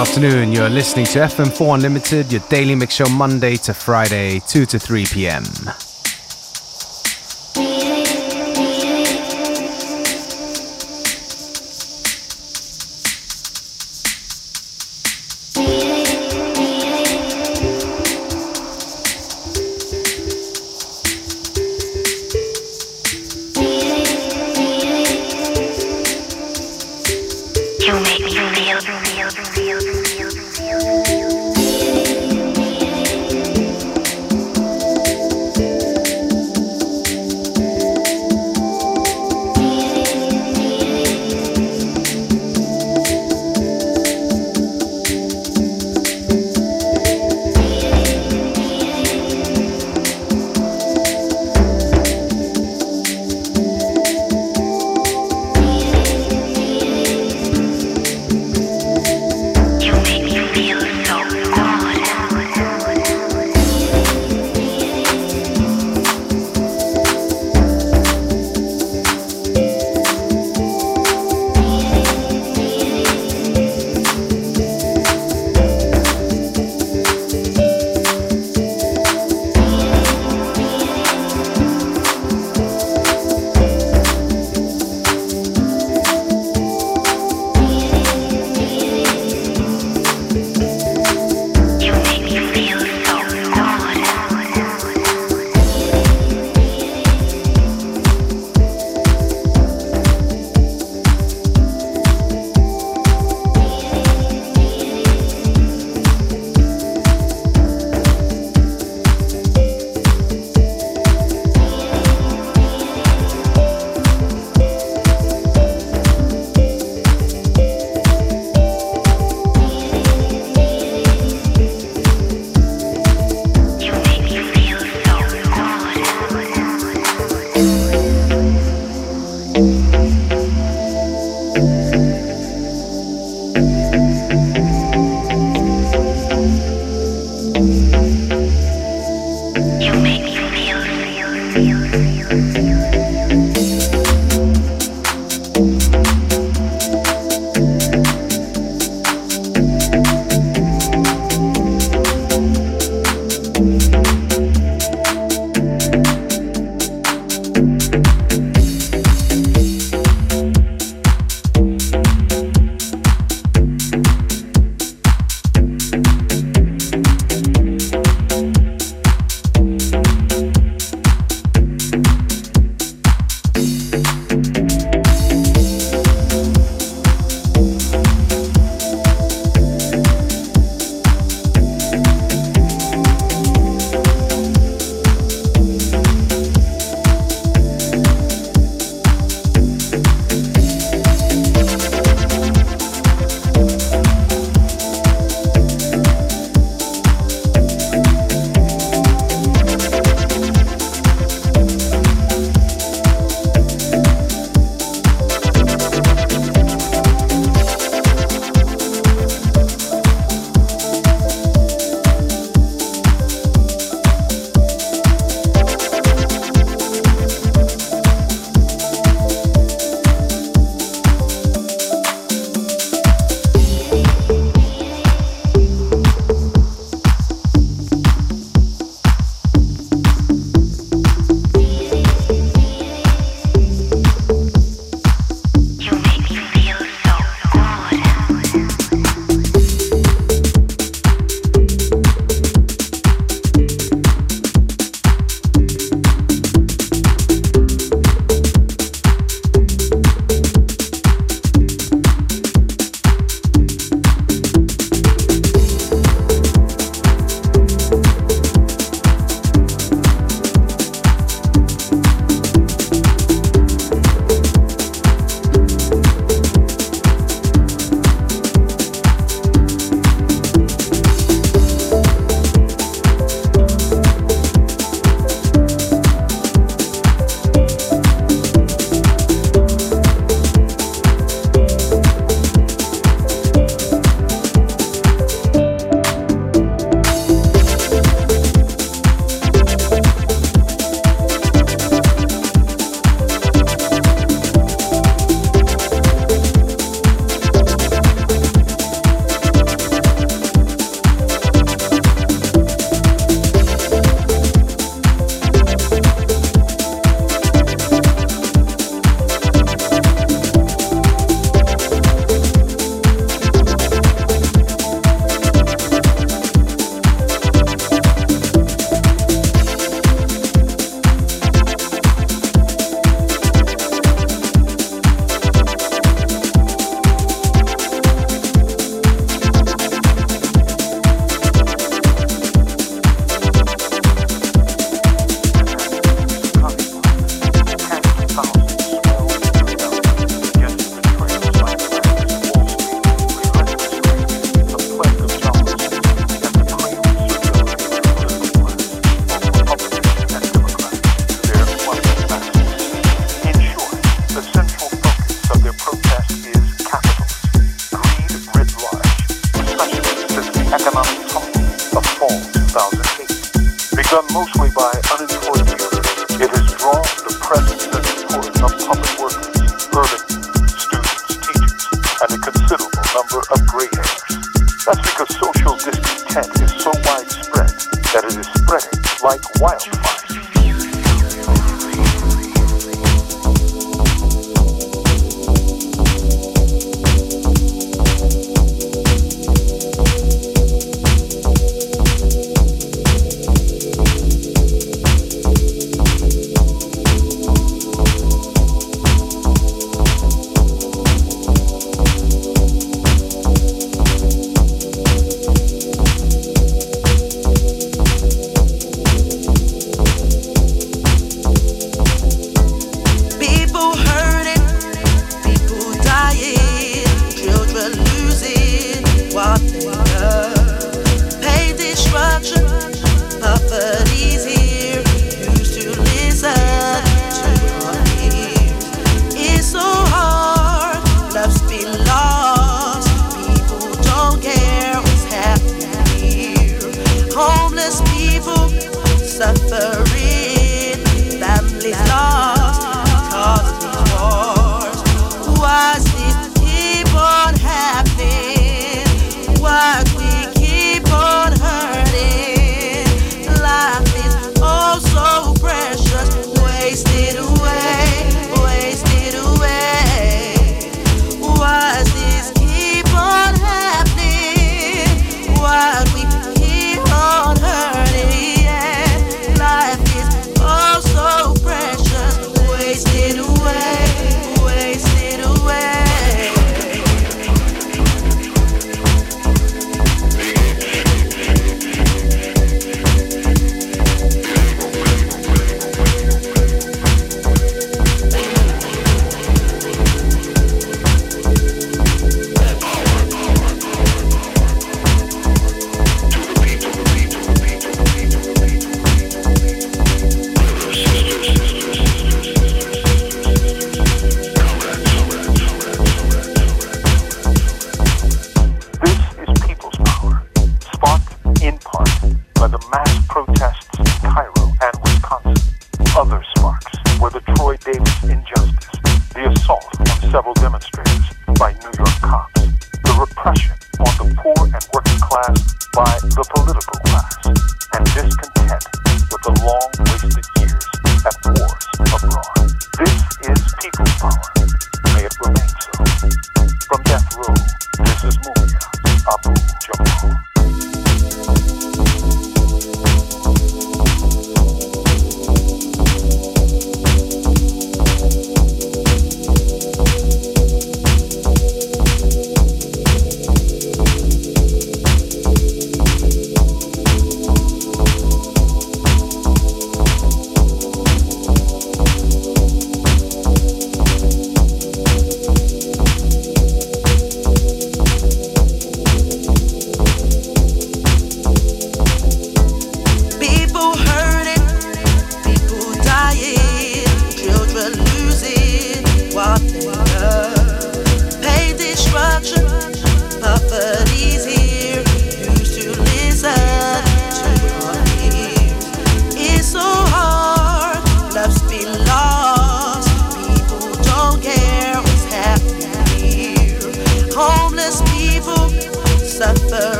afternoon. You're listening to FM4 Unlimited, your daily mix show Monday to Friday, 2 to 3 p.m.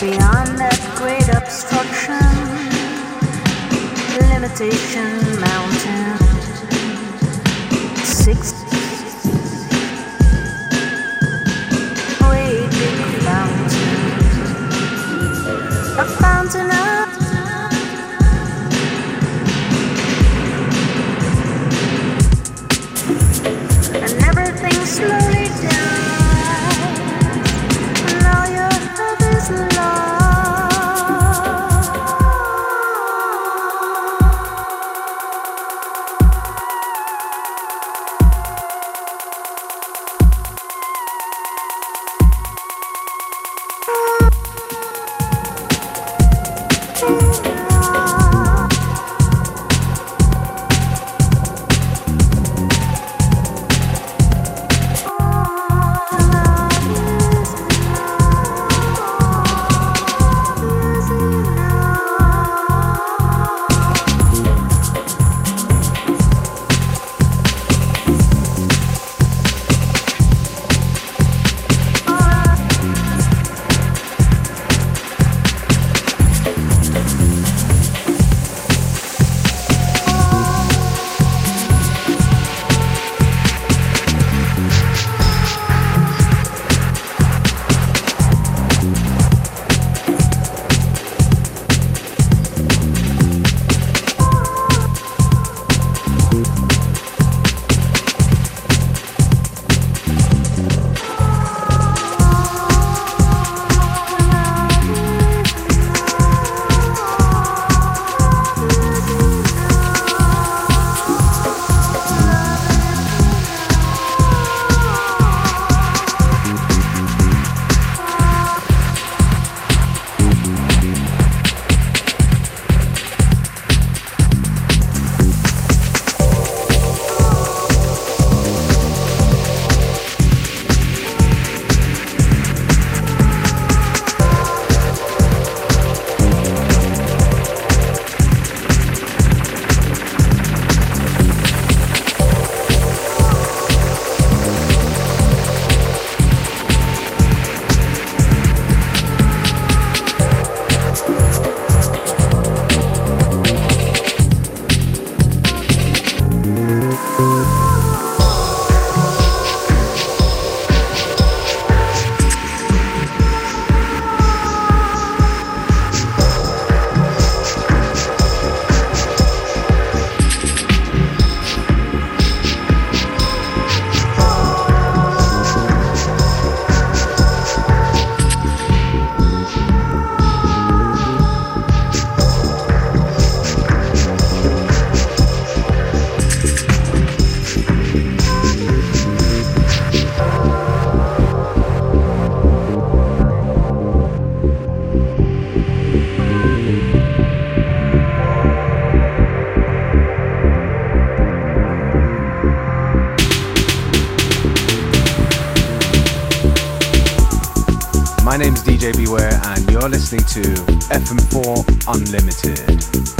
beyond that great obstruction, limitation mountain. Six a fountain of. And everything slowly down. My name's DJ Beware, and you're listening to FM4 Unlimited.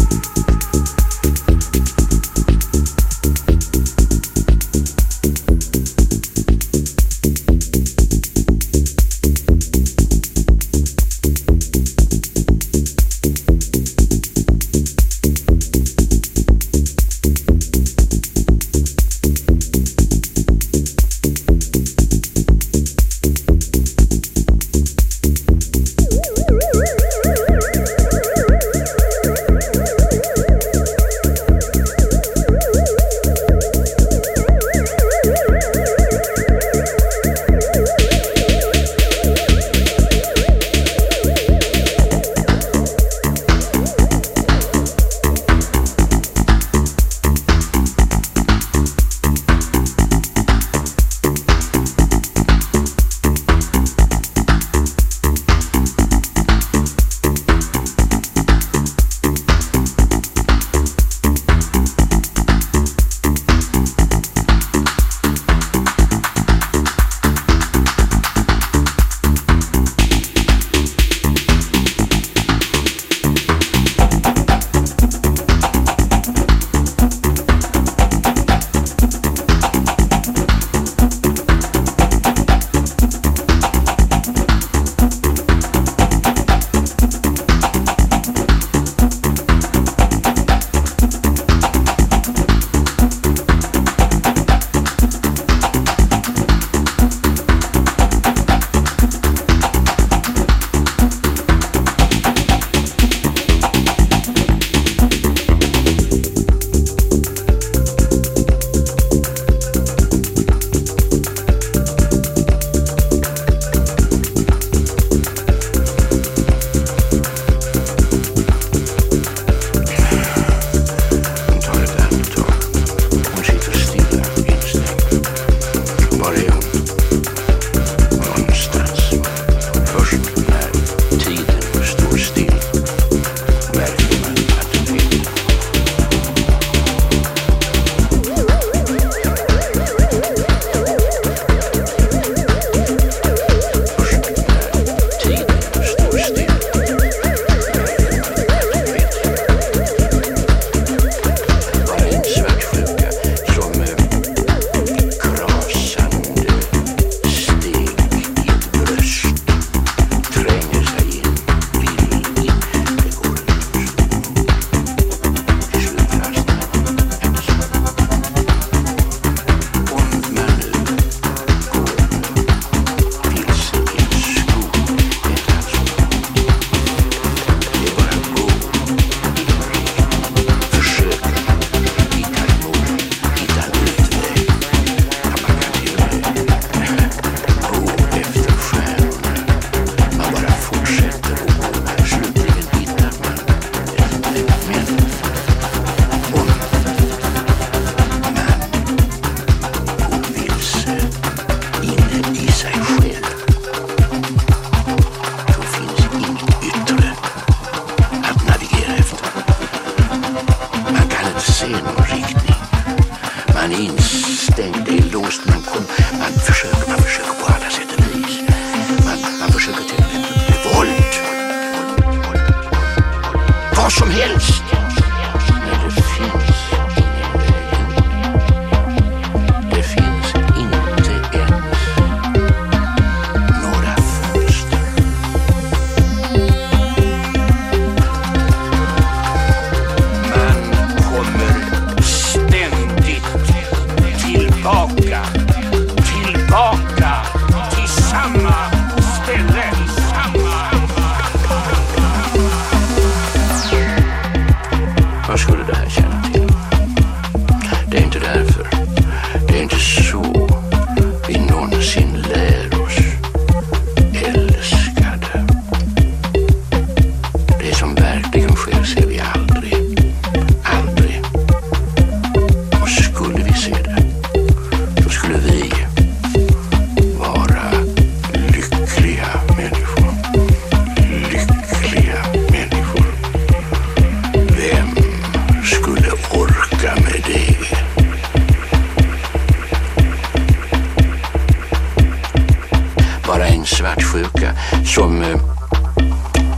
som eh,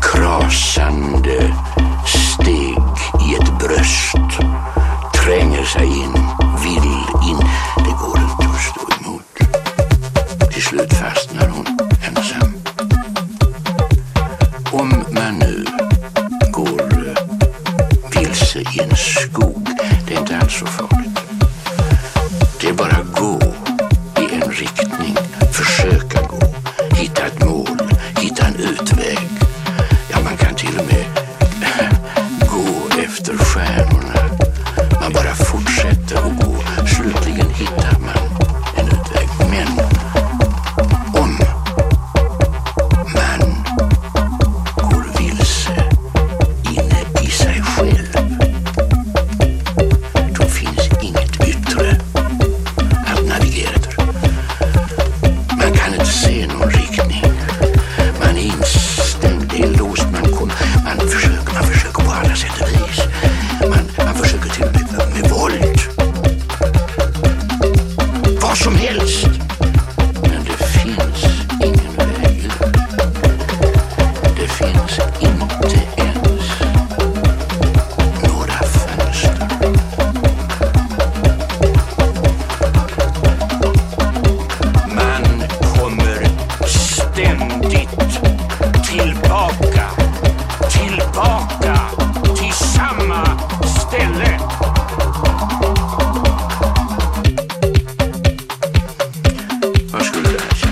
krasande steg i ett bröst tränger sig in. verschuldet.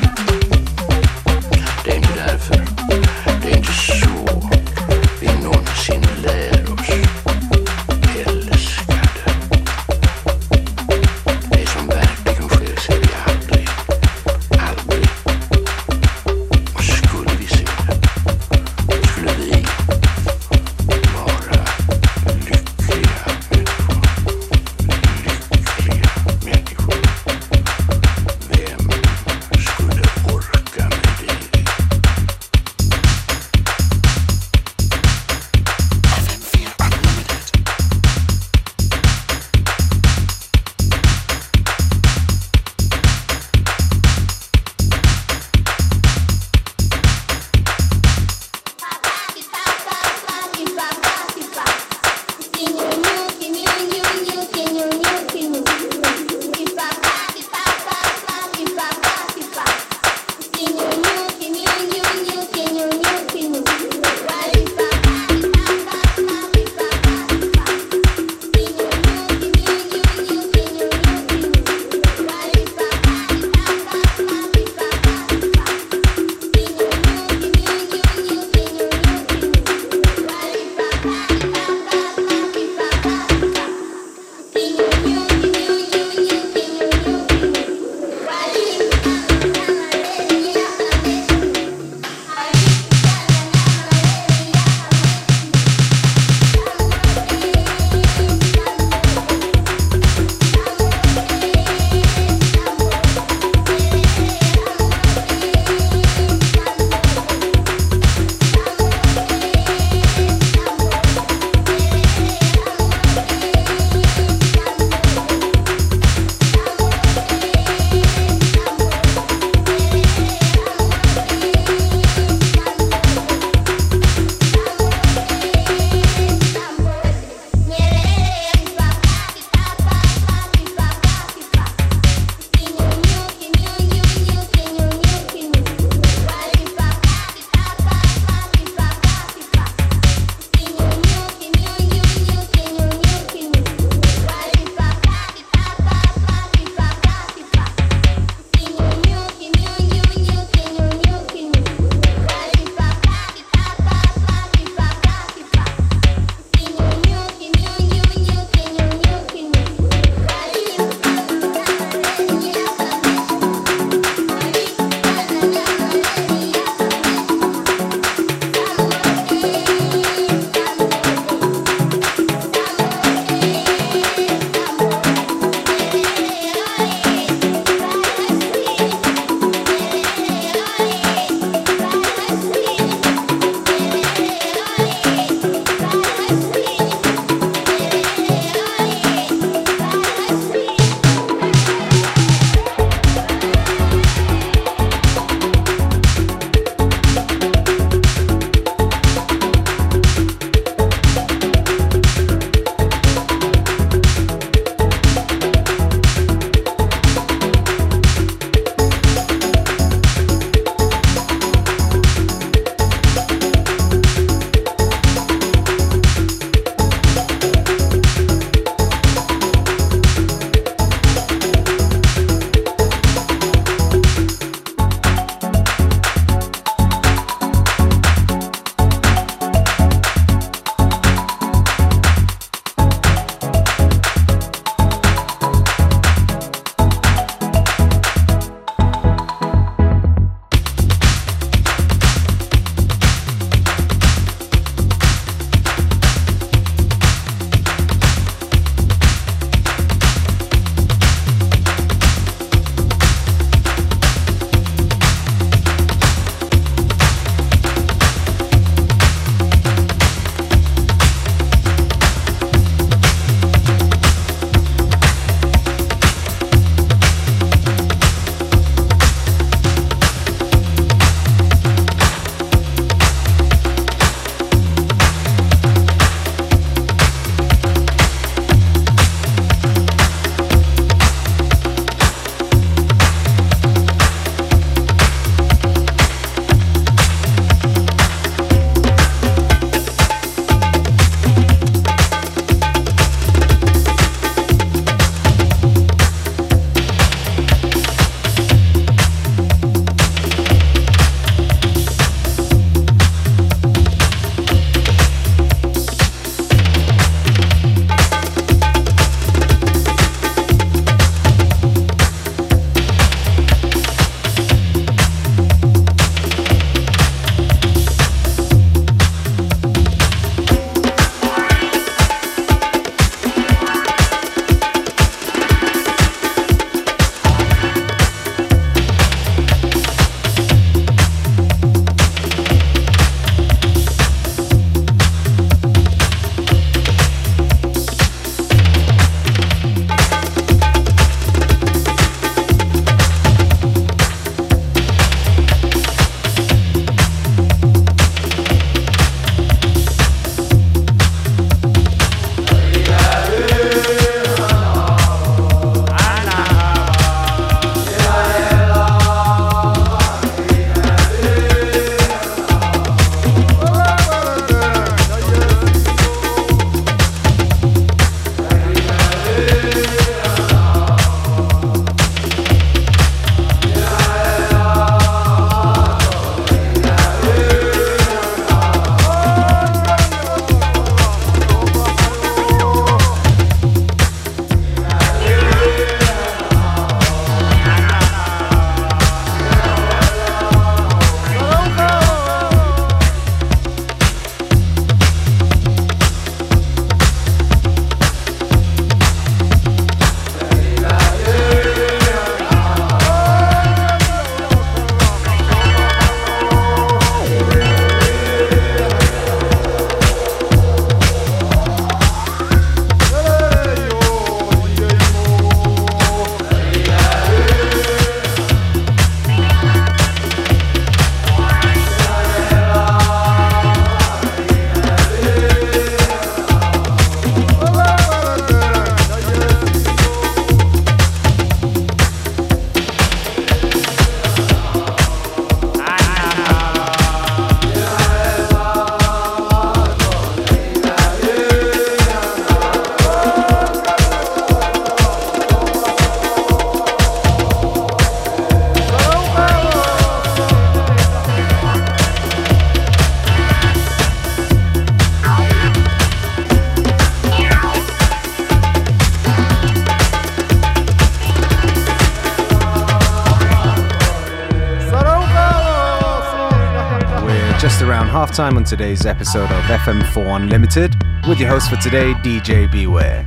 Today's episode of FM4 Unlimited with your host for today, DJ Beware.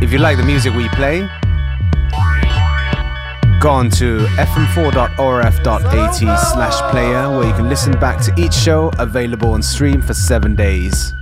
If you like the music we play, go on to fm4.orf.at slash player where you can listen back to each show available on stream for seven days.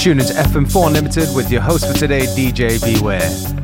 Tuned into FM4 Unlimited with your host for today, DJ Beware.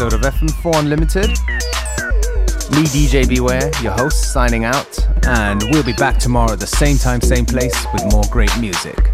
Episode of FM4 Unlimited. Me, DJ Beware, your host, signing out, and we'll be back tomorrow at the same time, same place with more great music.